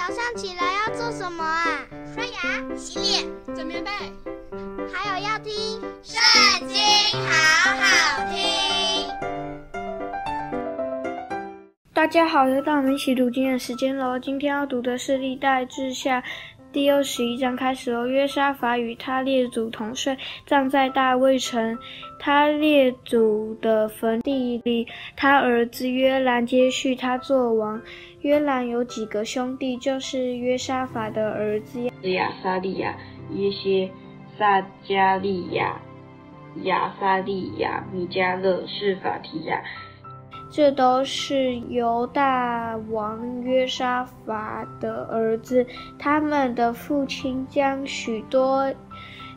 早上起来要做什么啊？刷牙、洗脸、整棉被，还有要听《圣经》，好好听。大家好，又到我们一起读经的时间喽。今天要读的是《历代志下》第二十一章开始了。约沙法与他列祖同睡，葬在大卫城他列祖的坟地里。他儿子约兰接续他做王。约兰有几个兄弟，就是约沙法的儿子亚撒利雅、耶歇、撒加利亚、亚撒利雅、米迦勒、示法提雅。这都是犹大王约沙法的儿子。他们的父亲将许多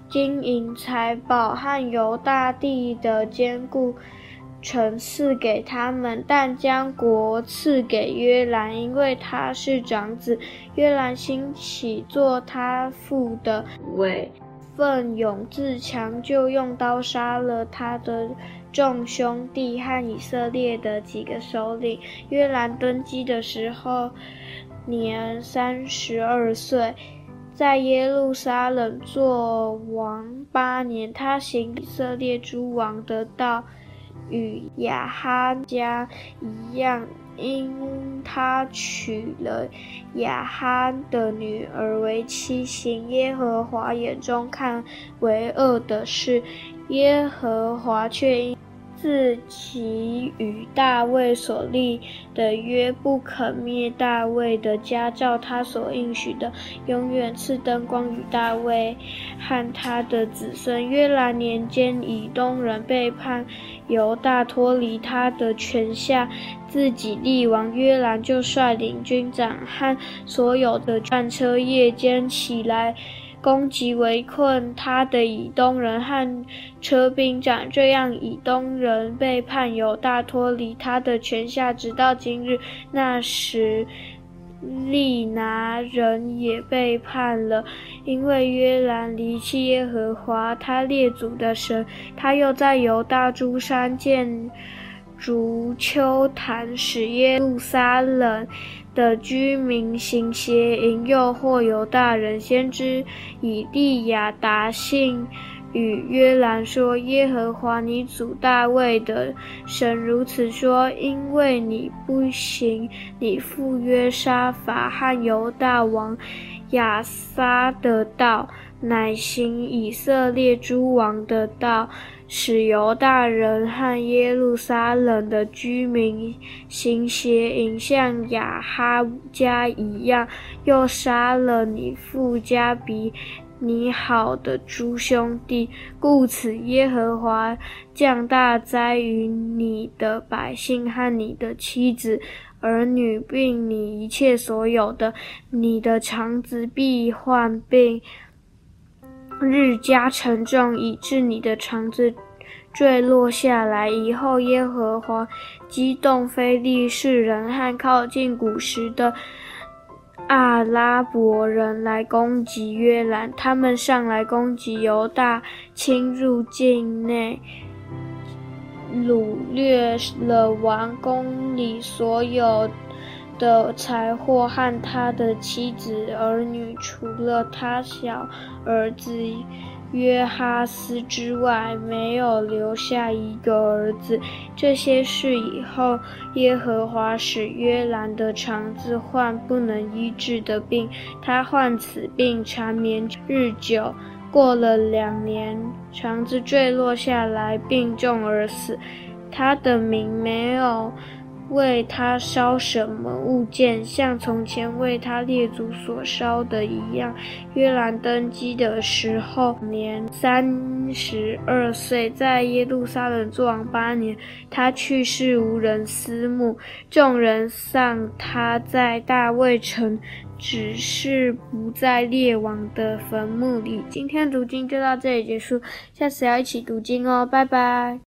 金银财宝和犹大地的坚固城赐给他们，但将国赐给约兰，因为他是长子。约兰兴起做他父的位，奋勇自强，就用刀杀了他的众兄弟和以色列的几个首领。约兰登基的时候年三十二岁，在耶路撒冷作王八年。他行以色列诸王的道。与亚哈家一样，因他娶了亚哈的女儿为妻，行耶和华眼中看为恶的事，耶和华却因。自其与大卫所立的约，不可灭大卫的家，照他所应许的，永远赐灯光与大卫和他的子孙。约兰年间，以东人背叛犹大，脱离他的权下，自己立王。约兰就率领军长和所有的战车，夜间起来。攻击围困他的以东人和车兵长，这样以东人背叛犹大，脱离他的权下，直到今日。那时利拿人也背叛了，因为约兰离弃耶和华他列祖的神。他又在犹大诸山建竹丘坛，使耶路撒冷的居民行邪淫，诱惑犹大人。先知以利亚达信与约兰说：“耶和华你祖大卫的神如此说：因为你不行你父约沙法和犹大王亚撒的道，乃行以色列诸王的道。”使犹大人和耶路撒冷的居民行邪淫，像亚哈家一样，又杀了你父家比你好的诸兄弟，故此耶和华降大灾于你的百姓和你的妻子、儿女，并你一切所有的。你的肠子必患病。日加沉重，以致你的肠子坠落下来。以后，耶和华激动非利士人和靠近古时的阿拉伯人来攻击约兰。他们上来攻击犹大，侵入境内，掳掠了王宫里所有的财货和他的妻子儿女，除了他小儿子约哈斯之外，没有留下一个儿子。这些事以后，耶和华使约兰的肠子患不能医治的病，他患此病缠绵日久，过了两年，肠子坠落下来，病重而死。他的名没有。为他烧什么物件，像从前为他列祖所烧的一样。约兰登基的时候年三十二岁，在耶路撒冷作王八年。他去世无人思慕，众人丧他在大卫城，只是不在列王的坟墓里。今天读经就到这里结束，下次要一起读经哦，拜拜。